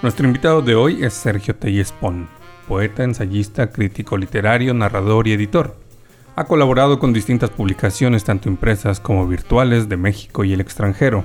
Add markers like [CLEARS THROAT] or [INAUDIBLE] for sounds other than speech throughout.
Nuestro invitado de hoy es Sergio Tellespón, poeta, ensayista, crítico literario, narrador y editor. Ha colaborado con distintas publicaciones tanto impresas como virtuales de México y el extranjero.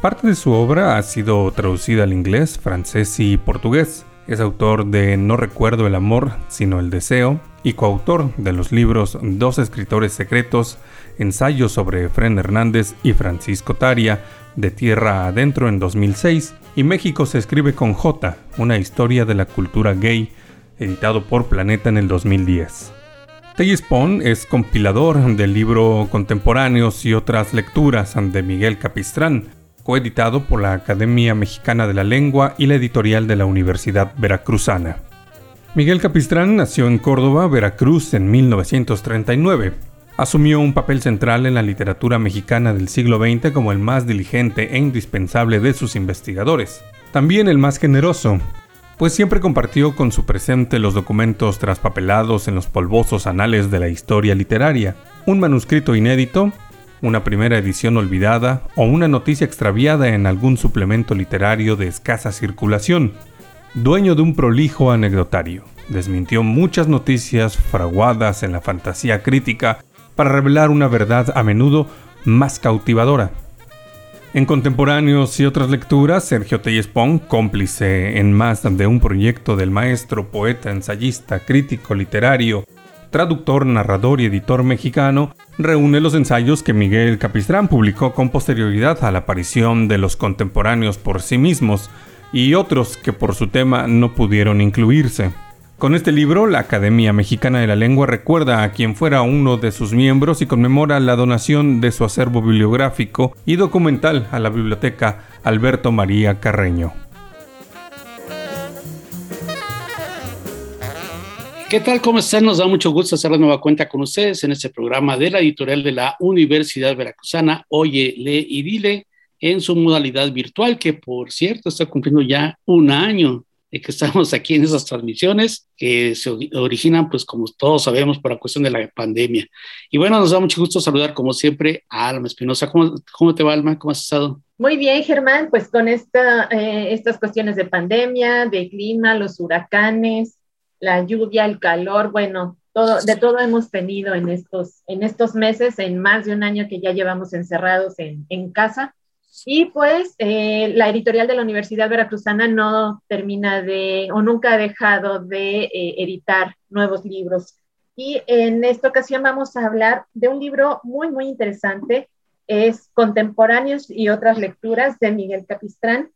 Parte de su obra ha sido traducida al inglés, francés y portugués. Es autor de No recuerdo el amor, sino el deseo, y coautor de los libros Dos escritores secretos, Ensayos sobre Efren Hernández y Francisco Taria, de Tierra Adentro en 2006, y México se escribe con J, una historia de la cultura gay, editado por Planeta en el 2010. Tay Spawn es compilador del libro Contemporáneos y otras lecturas de Miguel Capistrán, coeditado por la Academia Mexicana de la Lengua y la editorial de la Universidad Veracruzana. Miguel Capistrán nació en Córdoba, Veracruz, en 1939 asumió un papel central en la literatura mexicana del siglo XX como el más diligente e indispensable de sus investigadores, también el más generoso, pues siempre compartió con su presente los documentos traspapelados en los polvosos anales de la historia literaria, un manuscrito inédito, una primera edición olvidada o una noticia extraviada en algún suplemento literario de escasa circulación, dueño de un prolijo anecdotario. Desmintió muchas noticias fraguadas en la fantasía crítica para revelar una verdad a menudo más cautivadora. En contemporáneos y otras lecturas, Sergio Tellespón, cómplice en más de un proyecto del maestro, poeta, ensayista, crítico literario, traductor, narrador y editor mexicano, reúne los ensayos que Miguel Capistrán publicó con posterioridad a la aparición de los contemporáneos por sí mismos y otros que por su tema no pudieron incluirse. Con este libro, la Academia Mexicana de la Lengua recuerda a quien fuera uno de sus miembros y conmemora la donación de su acervo bibliográfico y documental a la biblioteca Alberto María Carreño. ¿Qué tal? ¿Cómo están? Nos da mucho gusto hacer la nueva cuenta con ustedes en este programa de la editorial de la Universidad Veracruzana, Oye, Lee y Dile, en su modalidad virtual, que por cierto está cumpliendo ya un año que estamos aquí en esas transmisiones que se originan, pues como todos sabemos, por la cuestión de la pandemia. Y bueno, nos da mucho gusto saludar, como siempre, a Alma Espinosa. ¿Cómo, ¿Cómo, te va, Alma? ¿Cómo has estado? Muy bien, Germán, pues con esta, eh, estas cuestiones de pandemia, de clima, los huracanes, la lluvia, el calor, bueno, todo, de todo hemos tenido en estos, en estos meses, en más de un año que ya llevamos encerrados en, en casa. Y pues eh, la editorial de la Universidad Veracruzana no termina de, o nunca ha dejado de eh, editar nuevos libros. Y en esta ocasión vamos a hablar de un libro muy, muy interesante, es Contemporáneos y otras lecturas de Miguel Capistrán.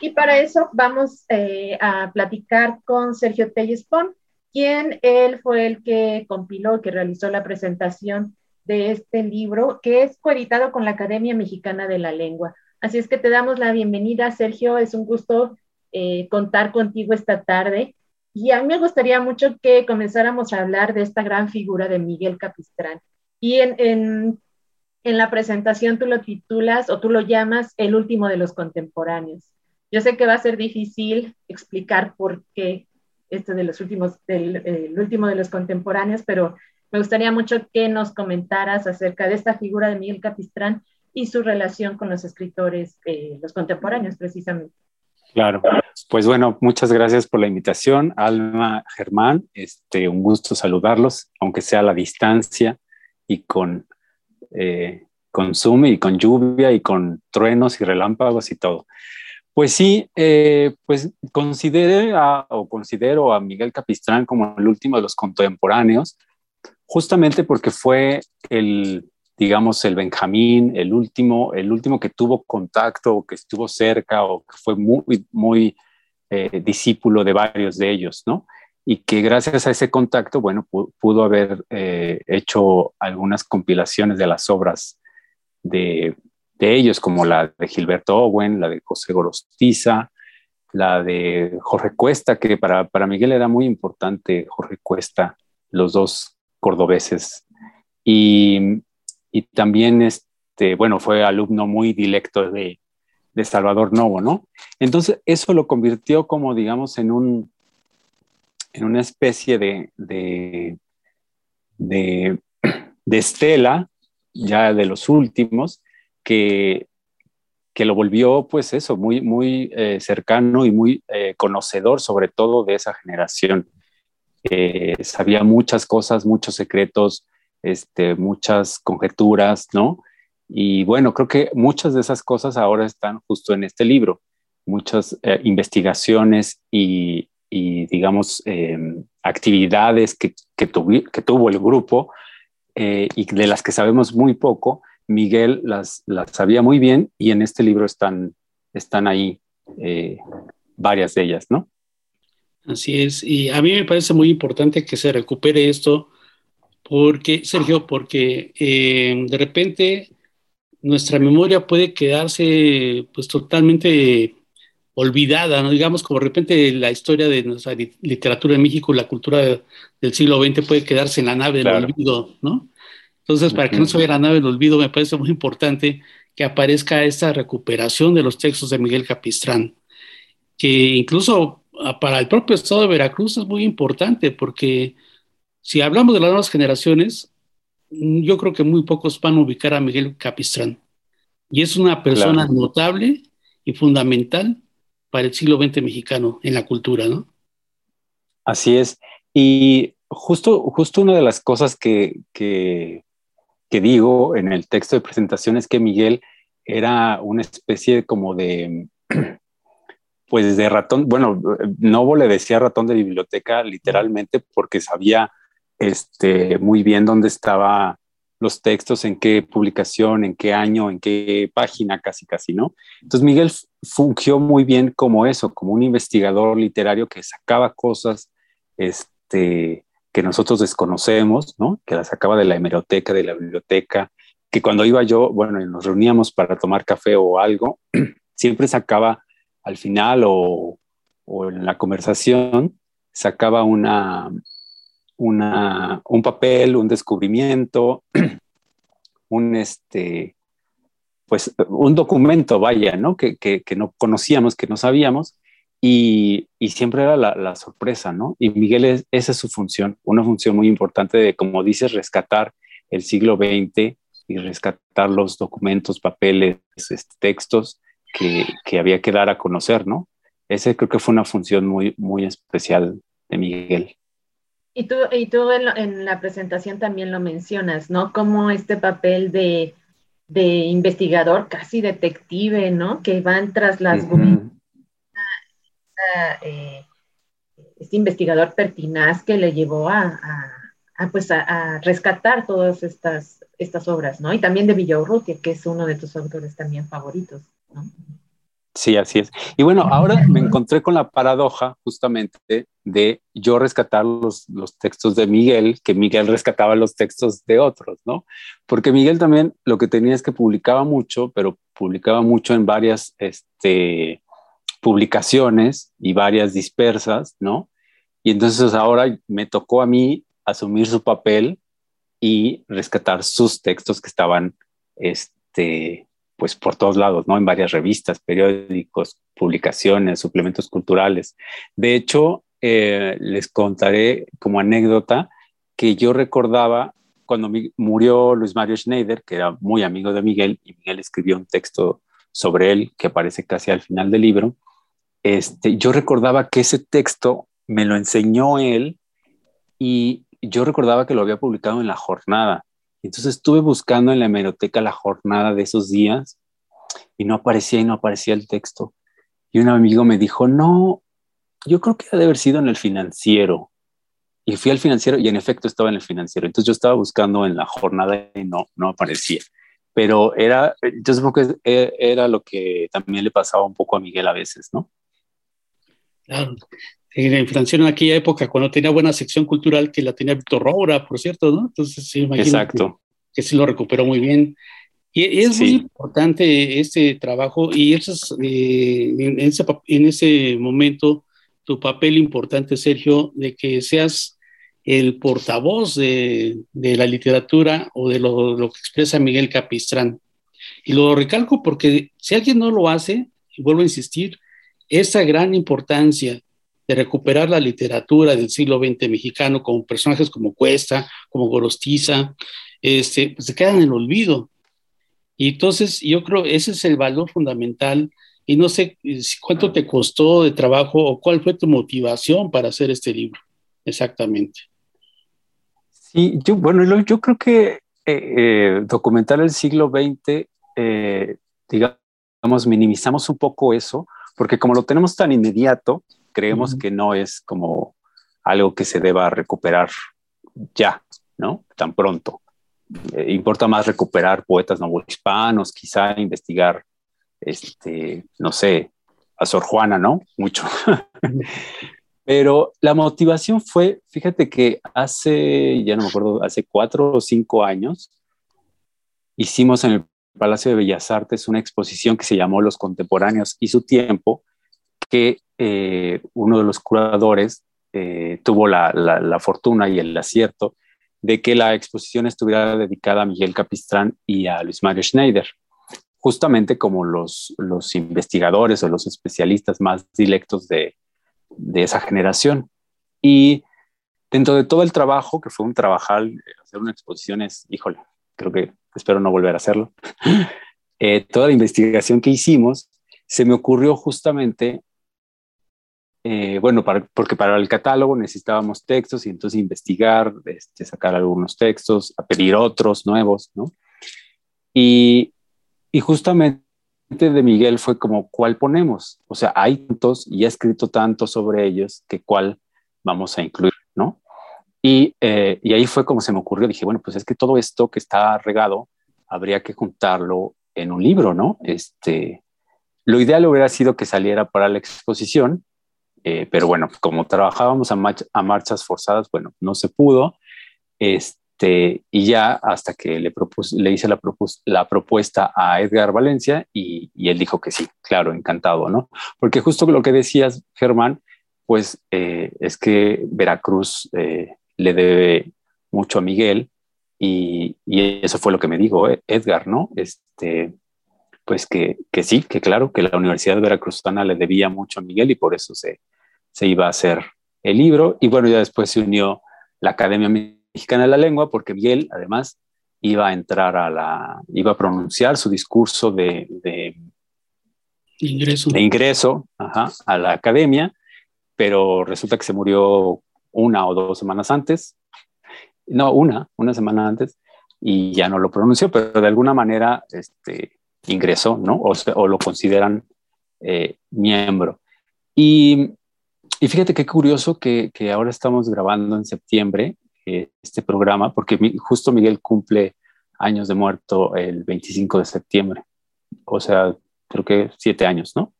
Y para eso vamos eh, a platicar con Sergio Tellespón, quien él fue el que compiló, que realizó la presentación de este libro, que es coeditado con la Academia Mexicana de la Lengua. Así es que te damos la bienvenida, Sergio. Es un gusto eh, contar contigo esta tarde. Y a mí me gustaría mucho que comenzáramos a hablar de esta gran figura de Miguel Capistrán. Y en, en, en la presentación tú lo titulas o tú lo llamas el último de los contemporáneos. Yo sé que va a ser difícil explicar por qué este de los últimos, del el último de los contemporáneos, pero me gustaría mucho que nos comentaras acerca de esta figura de Miguel Capistrán y su relación con los escritores, eh, los contemporáneos precisamente. Claro, pues bueno, muchas gracias por la invitación, Alma Germán. Este, un gusto saludarlos, aunque sea a la distancia y con, eh, con Zoom y con lluvia y con truenos y relámpagos y todo. Pues sí, eh, pues considero a Miguel Capistrán como el último de los contemporáneos, justamente porque fue el, digamos, el Benjamín, el último, el último que tuvo contacto o que estuvo cerca o que fue muy, muy eh, discípulo de varios de ellos, ¿no? Y que gracias a ese contacto, bueno, pudo haber eh, hecho algunas compilaciones de las obras de, de, ellos, como la de Gilberto Owen, la de José Gorostiza, la de Jorge Cuesta, que para, para Miguel era muy importante Jorge Cuesta, los dos cordobeses. Y, y también, este, bueno, fue alumno muy directo de, de Salvador Novo, ¿no? Entonces, eso lo convirtió como, digamos, en un, en una especie de, de, de, [CLEARS THROAT] estela, ya de los últimos, que, que lo volvió, pues eso, muy, muy eh, cercano y muy eh, conocedor, sobre todo de esa generación. Eh, sabía muchas cosas, muchos secretos, este, muchas conjeturas, ¿no? Y bueno, creo que muchas de esas cosas ahora están justo en este libro, muchas investigaciones y, y digamos, em, actividades que, que, tuvo el grupo eh, y de las que sabemos muy poco, Miguel las, las sabía muy bien y en este libro están, están ahí eh, varias de ellas, ¿no? Así es, y a mí me parece muy importante que se recupere esto, porque, Sergio, porque em, de repente nuestra memoria puede quedarse pues totalmente olvidada, ¿no? digamos como de repente la historia de nuestra literatura en México, la cultura del siglo XX puede quedarse en la nave del olvido, ¿no? Entonces, para que no se vea la nave del olvido, me parece muy importante que aparezca esta recuperación de los textos de Miguel Capistrán, que incluso ah, para el propio estado de Veracruz es muy importante, porque si hablamos de las nuevas generaciones, mm, yo creo que muy pocos van a ubicar a Miguel Capistrán. Y es una persona notable y fundamental para el siglo XX mexicano en la cultura, ¿no? Así es. Y justo, justo una de las cosas que, que, digo en el texto de presentación es que Miguel era una especie como de, [CLEARS THROAT] pues de ratón, bueno, Novo le decía ratón de biblioteca literalmente porque sabía este, muy bien dónde estaba los textos, en qué publicación, en qué año, en qué página, casi, casi, ¿no? Entonces Miguel fungió muy bien como eso, como un investigador literario que sacaba cosas este, que nosotros desconocemos, ¿no? Que las sacaba de la hemeroteca, de la biblioteca, que cuando iba yo, bueno, y nos reuníamos para tomar café o algo, [CLEARS THROAT] siempre sacaba al final o, o en la conversación, sacaba una, un papel, un descubrimiento, [CLEARS THROAT] un, este, pues, un documento, vaya, ¿no? Que, no conocíamos, que no sabíamos, y, siempre era la, sorpresa, ¿no? Y Miguel, esa es su función, una función muy importante de, como dices, rescatar el siglo XX y rescatar los documentos, papeles, este, textos que, que, había que dar a conocer, ¿no? Ese creo que fue una función muy, muy especial de Miguel. Y tú, y tú en, la presentación también lo mencionas, ¿no? Como este papel de, investigador, casi detective, ¿no? Que van tras las... Eh, este investigador pertinaz que le llevó a, pues a, rescatar todas estas, estas obras, ¿no? Y también de Villaurrutia, que es uno de tus autores también favoritos, ¿no? Sí, así es. Y bueno, ahora me encontré con la paradoja justamente de yo rescatar los, los, textos de Miguel, que Miguel rescataba los textos de otros, ¿no? Porque Miguel también lo que tenía es que publicaba mucho, pero publicaba mucho en varias este, publicaciones y varias dispersas, ¿no? Y entonces ahora me tocó a mí asumir su papel y rescatar sus textos que estaban este, pues por todos lados, ¿no? En varias revistas, periódicos, publicaciones, suplementos culturales. De hecho, eh, les contaré como anécdota que yo recordaba cuando murió Luis Mario Schneider, que era muy amigo de Miguel, y Miguel escribió un texto sobre él que aparece casi al final del libro. Este, yo recordaba que ese texto me lo enseñó él y yo recordaba que lo había publicado en la jornada. Entonces estuve buscando en la hemeroteca la jornada de esos días y no aparecía y no aparecía el texto. Y un amigo me dijo, no, yo creo que debe haber sido en el financiero. Y fui al financiero y en efecto estaba en el financiero. Entonces yo estaba buscando en la jornada y no, no aparecía. Pero era, yo supongo e, era lo que también le pasaba un poco a Miguel a veces, ¿no? Claro. En el financiero en aquella época, cuando tenía buena sección cultural, que la tenía Víctor Roura, por cierto, ¿no? Entonces, sí, Exacto. Que, sí lo recuperó muy bien. Y es muy importante este trabajo y eso eh, en, ese, en ese momento tu papel importante, Sergio, de que seas el portavoz de, de la literatura o de lo, lo, que expresa Miguel Capistrán. Y lo recalco porque si alguien no lo hace, y vuelvo a insistir, esa gran importancia de recuperar la literatura del siglo XX mexicano con personajes como Cuesta, como Gorostiza, este, pues se quedan en el olvido. Y entonces yo creo ese es el valor fundamental y no sé eh, cuánto te costó de trabajo o cuál fue tu motivación para hacer este libro, exactamente. Sí, yo, bueno, yo creo que eh, eh, documentar el siglo XX, digamos, minimizamos un poco eso, porque como lo tenemos tan inmediato, creemos que no es como algo que se deba recuperar ya, ¿no? Tan pronto. Eh, importa más recuperar poetas novohispanos, quizá investigar, este, no sé, a Sor Juana, ¿no? Mucho. [LAUGHS] Pero la motivación fue, fíjate que hace, ya no me acuerdo, hace cuatro o cinco años, hicimos en el Palacio de Bellas Artes una exposición que se llamó Los Contemporáneos y su tiempo, que eh, uno de los curadores eh, tuvo la, fortuna y el acierto de que la exposición estuviera dedicada a Miguel Capistrán y a Luis Mario Schneider, justamente como los, investigadores o los especialistas más directos de, de esa generación. Y dentro de todo el trabajo, que fue un trabajar, hacer una exposición es, híjole, creo que espero no volver a hacerlo, [LAUGHS] eh, toda la investigación que hicimos, se me ocurrió justamente, eh, bueno, porque para el catálogo necesitábamos textos y entonces investigar, este, sacar algunos textos, a pedir otros nuevos, ¿no? Y, justamente de Miguel fue como, ¿cuál ponemos? O sea, hay tantos y ha escrito tanto sobre ellos que cuál vamos a incluir. Y, eh, y, ahí fue como se me ocurrió, dije, bueno, pues es que todo esto que está regado, habría que juntarlo en un libro, ¿no? Este, lo ideal hubiera sido que saliera para la exposición, eh, pero bueno, como trabajábamos a, a, marchas forzadas, bueno, no se pudo. Este, y ya hasta que le, le hice la, la, propuesta a Edgar Valencia y, y, él dijo que sí, claro, encantado, ¿no? Porque justo lo que decías, Germán, pues eh, es que Veracruz le debe mucho a Miguel y, eso fue lo que me dijo eh, Edgar, ¿no? Este, pues que, que, sí, que claro, que la Universidad de Veracruzana le debía mucho a Miguel y por eso se, se iba a hacer el libro. Y bueno, ya después se unió la Academia Mexicana de la Lengua porque Miguel además iba a entrar a la, iba a pronunciar su discurso de, de ingreso, de ingreso a la academia, pero resulta que se murió una o dos semanas antes, no, una, una semana antes, y ya no lo pronunció, pero de alguna manera este, ingresó, ¿no? O, lo consideran eh, miembro. Y, y, fíjate qué curioso que, que, ahora estamos grabando en septiembre eh, este programa, porque justo Miguel cumple años de muerto el 25 de septiembre. O sea, creo que siete años, ¿no?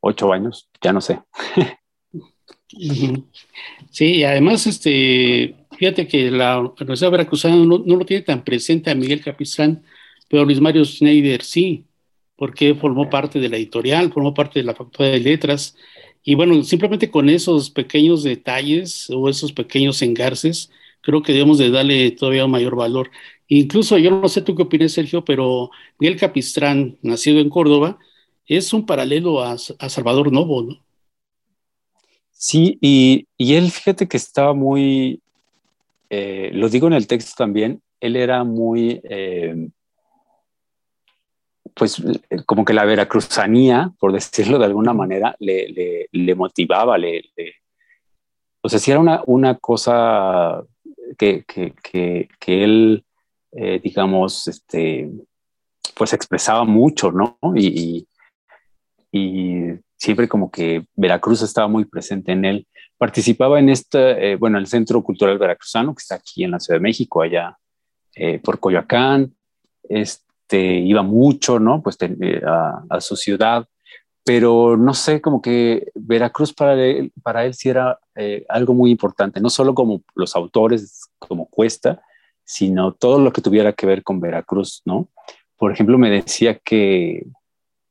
Ocho años, ya no sé. [LAUGHS] Sí, y además, este, fíjate que la Universidad Veracruzana no, no, lo tiene tan presente a Miguel Capistrán, pero Luis Mario Schneider sí, porque formó parte de la editorial, formó parte de la Facultad de Letras, y bueno, simplemente con esos pequeños detalles o esos pequeños engarces, creo que debemos de darle todavía un mayor valor. Incluso, yo no sé tú qué opinas, Sergio, pero Miguel Capistrán, nacido en Córdoba, es un paralelo a, a Salvador Novo, ¿no? Sí, y, él, fíjate que estaba muy, eh, lo digo en el texto también, él era muy, eh, pues como que la veracruzanía, por decirlo de alguna manera, le, motivaba, le, o sea, sí era una, una cosa que, él, eh, digamos, este, pues expresaba mucho, ¿no? y, y siempre como que Veracruz estaba muy presente en él. Participaba en este, eh, bueno, el Centro Cultural Veracruzano, que está aquí en la Ciudad de México, allá eh, por Coyoacán. Este, iba mucho, ¿no? Pues eh, a, su ciudad, pero no sé, como que Veracruz para él, para él sí era algo muy importante, no solo como los autores, como Cuesta, sino todo lo que tuviera que ver con Veracruz, ¿no? Por ejemplo, me decía que,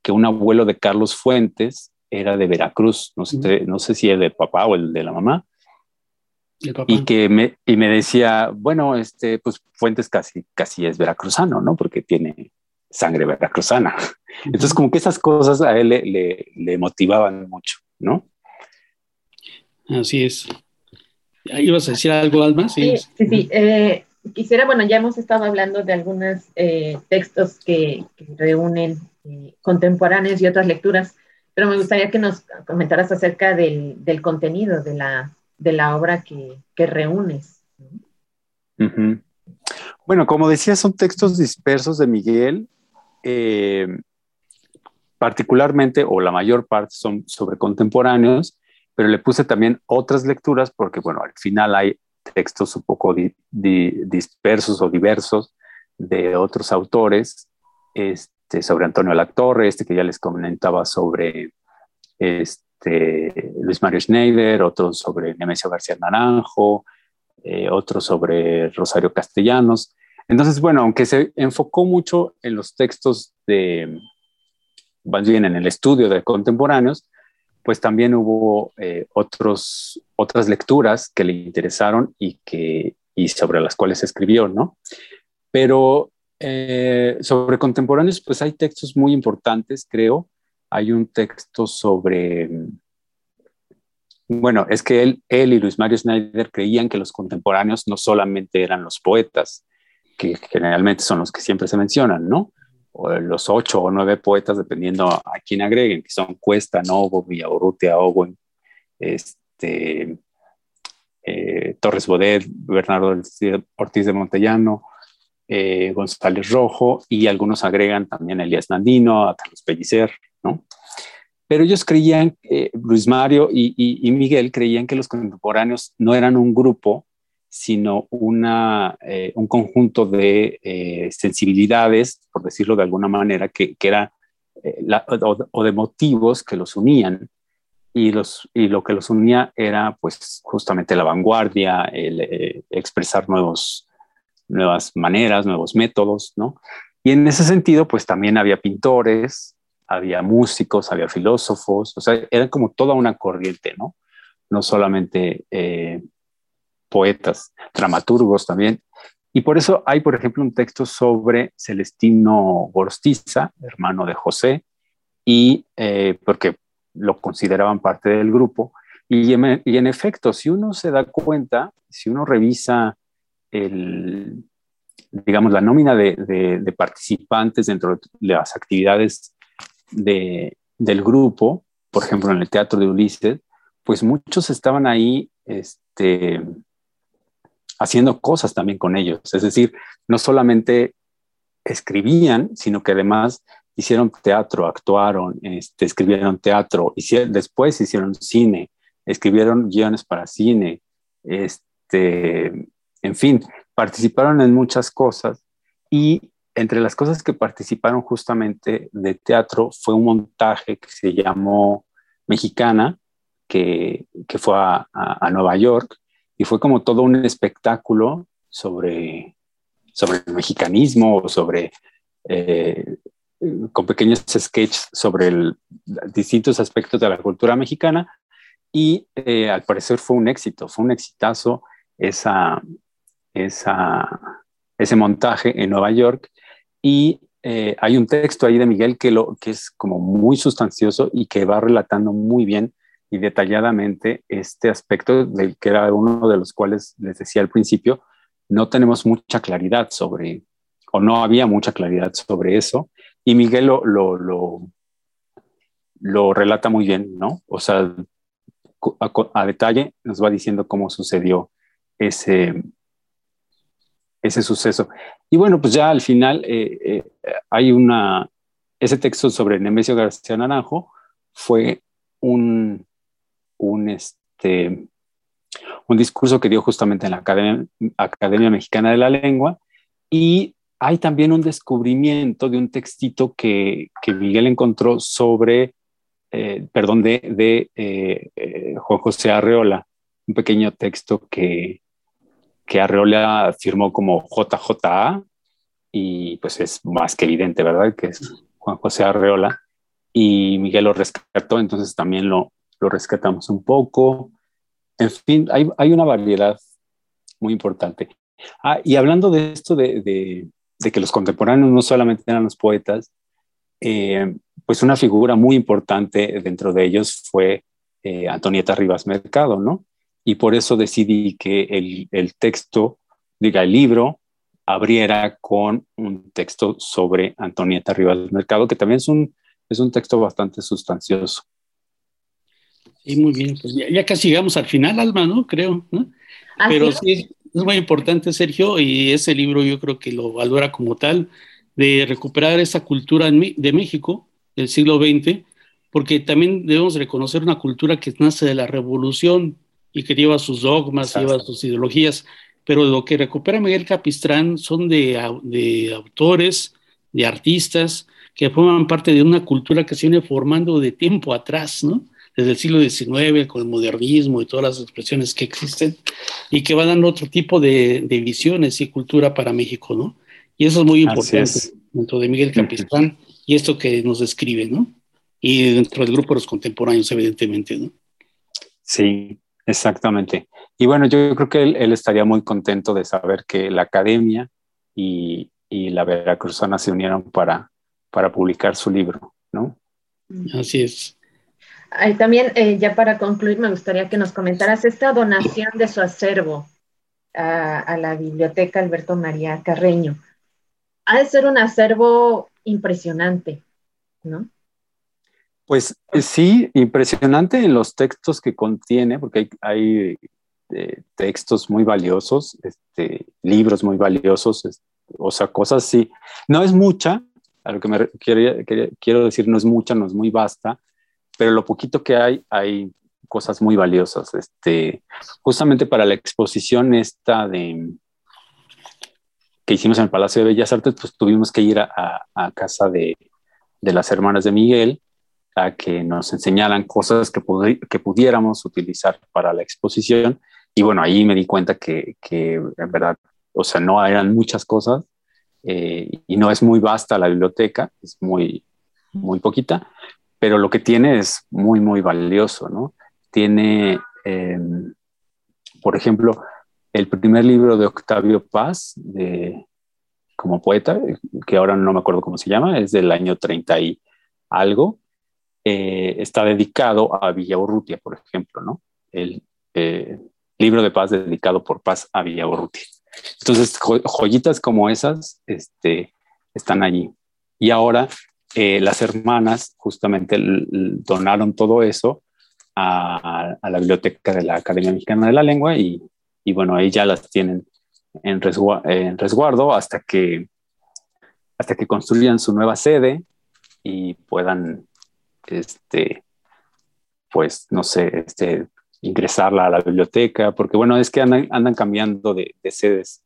que un abuelo de Carlos Fuentes era de Veracruz, no sé, no sé si es del papá o el de la mamá, y que me, y me decía, bueno, este, pues Fuentes casi, casi es veracruzano, ¿no? Porque tiene sangre veracruzana. [LAUGHS] Entonces, como que esas cosas a él le, le, motivaban mucho, ¿no? Así es. ¿Ibas a decir algo, Alma? Sí, sí, sí. Eh, quisiera, bueno, ya hemos estado hablando de algunos eh, textos que, reúnen eh, contemporáneos y otras lecturas, pero me gustaría que nos comentaras acerca del, contenido de la, de la obra que, que reúnes. Bueno, como decía, son textos dispersos de Miguel, eh, particularmente, o la mayor parte son sobre contemporáneos, pero le puse también otras lecturas porque, bueno, al final hay textos un poco dispersos o diversos de otros autores, este, sobre Antonio Lactorre, este que ya les comentaba sobre este, este, Luis Mario Schneider, otros sobre Nemesio García Naranjo, eh, otros sobre Rosario Castellanos. Entonces, bueno, aunque se enfocó mucho en los textos de, más bien en el estudio de contemporáneos, pues también hubo eh, otros, otras lecturas que le interesaron y, que, y sobre las cuales escribió, ¿no? Pero eh, sobre contemporáneos, pues hay textos muy importantes, creo, hay un texto sobre, bueno, es que él, él y Luis Mario Schneider creían que los contemporáneos no solamente eran los poetas, que generalmente son los que siempre se mencionan, ¿no? O los ocho o nueve poetas, dependiendo a quién agreguen, que son Cuesta, Novo, Villaurrutia, Owen, este, eh, Torres Bodet, Bernardo Ortiz de Montellano, eh, González Rojo, y algunos agregan también a Elías Nandino, a Carlos Pellicer, ¿no? Pero ellos creían, eh, Luis Mario y, Miguel creían que los contemporáneos no eran un grupo, sino una, eh, un conjunto de eh, sensibilidades, por decirlo de alguna manera, que, que era, o, de motivos que los unían. Y, los, y lo que los unía era pues justamente la vanguardia, el expresar nuevos, nuevas maneras, nuevos métodos, ¿no? Y en ese sentido, pues también había pintores, había músicos, había filósofos, o sea, era como toda una corriente, ¿no? No solamente eh, poetas, dramaturgos también. Y por eso hay, por ejemplo, un texto sobre Celestino Gorostiza, hermano de José, y eh, porque lo consideraban parte del grupo. Y en, efecto, si uno se da cuenta, si uno revisa el, digamos, la nómina de, participantes dentro de las actividades de, del grupo, por ejemplo, en el Teatro de Ulises, pues muchos estaban ahí este, haciendo cosas también con ellos. Es decir, no solamente escribían, sino que además hicieron teatro, actuaron, este, escribieron teatro, después hicieron cine, escribieron guiones para cine, este, en fin, participaron en muchas cosas y entre las cosas que participaron justamente de teatro fue un montaje que se llamó Mexicana, que, que fue a, a, Nueva York y fue como todo un espectáculo sobre, sobre el mexicanismo, sobre, eh, con pequeños sketches sobre el, distintos aspectos de la cultura mexicana y eh, al parecer fue un éxito, fue un exitazo esa, esa, ese montaje en Nueva York y eh, hay un texto ahí de Miguel que, lo, que es como muy sustancioso y que va relatando muy bien y detalladamente este aspecto del que era uno de los cuales les decía al principio, no tenemos mucha claridad sobre, o no había mucha claridad sobre eso, y Miguel lo, lo, lo, lo relata muy bien, ¿no? O sea, a, a, detalle nos va diciendo cómo sucedió ese, ese suceso. Y bueno, pues ya al final eh, eh, hay una, ese texto sobre Nemesio García Naranjo fue un, un, este, un discurso que dio justamente en la Academia, Mexicana de la Lengua y hay también un descubrimiento de un textito que, que Miguel encontró sobre, eh, perdón, de, de Juan José Arreola, un pequeño texto que, que Arreola firmó como JJA y pues es más que evidente, ¿verdad? Que es Juan José Arreola y Miguel lo rescató, entonces también lo, lo rescatamos un poco. En fin, hay, hay una variedad muy importante. Ah, y hablando de esto de, de, que los contemporáneos no solamente eran los poetas, eh, pues una figura muy importante dentro de ellos fue eh, Antonieta Rivas Mercado, ¿no? Y por eso decidí que el, el texto, diga, el libro, abriera con un texto sobre Antonieta Rivas Mercado, que también es un, es un texto bastante sustancioso. Sí, muy bien. Pues ya, casi llegamos al final, Alma, ¿no? Creo, ¿no? Pero sí, es muy importante, Sergio, y ese libro yo creo que lo valora como tal, de recuperar esa cultura de México del siglo XX, porque también debemos reconocer una cultura que nace de la revolución y que lleva sus dogmas, lleva sus ideologías, pero lo que recupera Miguel Capistrán son de, de autores, de artistas, que forman parte de una cultura que se viene formando de tiempo atrás, ¿no? Desde el siglo XIX, con el modernismo y todas las expresiones que existen, y que va dando otro tipo de, de visiones y cultura para México, ¿no? Y eso es muy importante dentro de Miguel Capistrán y esto que nos describe, ¿no? Y dentro del grupo de los contemporáneos, evidentemente, ¿no? Sí, exactamente. Y bueno, yo creo que él, él estaría muy contento de saber que la academia y, y la Veracruzana se unieron para, para publicar su libro, ¿no? Así es. también, eh, ya para concluir, me gustaría que nos comentaras esta donación de su acervo a, a, la biblioteca Alberto María Carreño. Ha de ser un acervo impresionante, ¿no? Pues eh, sí, impresionante en los textos que contiene, porque hay, eh, textos muy valiosos, este, libros muy valiosos, o sea, cosas así. No es mucha, a lo que me quiero decir, no es mucha, no es muy vasta, pero lo poquito que hay, hay cosas muy valiosas. Este, justamente para la exposición esta de que hicimos en el Palacio de Bellas Artes, pues tuvimos que ir a, casa de, las hermanas de Miguel a que nos enseñaran cosas que, que pudiéramos utilizar para la exposición. Y bueno, ahí me di cuenta que, que en verdad, o sea, no eran muchas cosas, eh, y no es muy vasta la biblioteca, es muy, muy poquita, pero lo que tiene es muy, muy valioso, ¿no? Tiene, eh, por ejemplo, el primer libro de Octavio Paz, de, como poeta, que ahora no me acuerdo cómo se llama, es del año 30 y algo, eh, está dedicado a Villaurrutia, por ejemplo, ¿no? El libro de paz dedicado por Paz a Villaurrutia. Entonces, joyitas como esas este, están allí. Y ahora eh, las hermanas justamente donaron todo eso a, la biblioteca de la Academia Mexicana de la Lengua y, y bueno, ahí ya las tienen en, en, resguardo hasta que, hasta que construyan su nueva sede y puedan, este, pues, no sé, este, ingresarla a la biblioteca, porque bueno, es que andan, andan cambiando de, de, sedes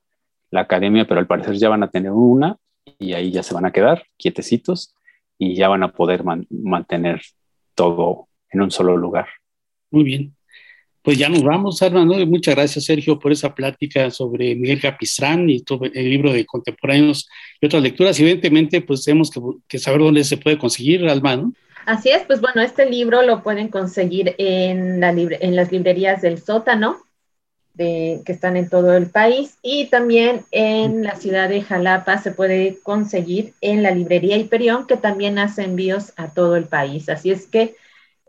la academia, pero al parecer ya van a tener una y ahí ya se van a quedar quietecitos y ya van a poder mantener todo en un solo lugar. Muy bien. Pues ya nos vamos, Armando. Muchas gracias, Sergio, por esa plática sobre Miguel Capistrán y todo el libro de contemporáneos y otras lecturas. Evidentemente, pues tenemos que, saber dónde se puede conseguir, Alma, ¿no? Así es, pues bueno, este libro lo pueden conseguir en, la en las librerías del sótano, de, que están en todo el país, y también en la ciudad de Jalapa se puede conseguir en la librería Hiperión, que también hace envíos a todo el país. Así es que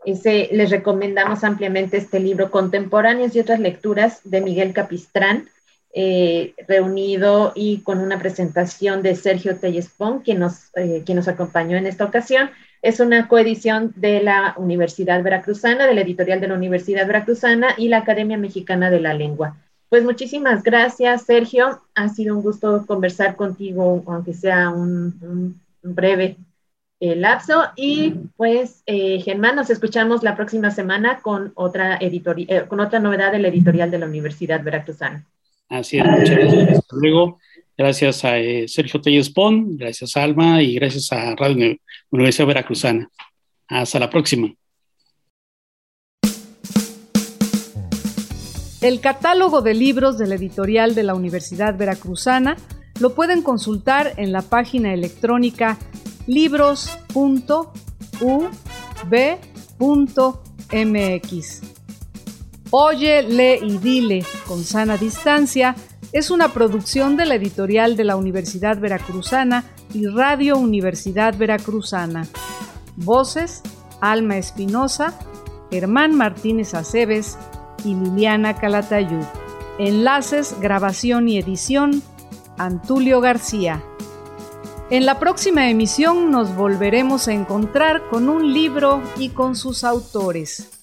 ese, les recomendamos ampliamente este libro, Contemporáneos y otras lecturas de Miguel Capistrán, eh, reunido y con una presentación de Sergio Tellespón, quien nos, eh, quien nos acompañó en esta ocasión. Es una coedición de la Universidad Veracruzana, de la editorial de la Universidad Veracruzana y la Academia Mexicana de la Lengua. Pues muchísimas gracias, Sergio. Ha sido un gusto conversar contigo, aunque sea un, breve eh, lapso. Y pues, eh, Germán, nos escuchamos la próxima semana con otra, eh, con otra novedad de la editorial de la Universidad Veracruzana. Así es, muchas gracias. Hasta luego. Gracias a eh, Sergio Telles Pon, gracias a Alma y gracias a Radio Universidad Veracruzana. Hasta la próxima. El catálogo de libros de la editorial de la Universidad Veracruzana lo pueden consultar en la página electrónica libros.ub.mx. Oye, lee y dile con sana distancia es una producción de la editorial de la Universidad Veracruzana y Radio Universidad Veracruzana. Voces, Alma Espinosa, Germán Martínez Aceves y Liliana Calatayud. Enlaces, grabación y edición, Antulio García. En la próxima emisión nos volveremos a encontrar con un libro y con sus autores.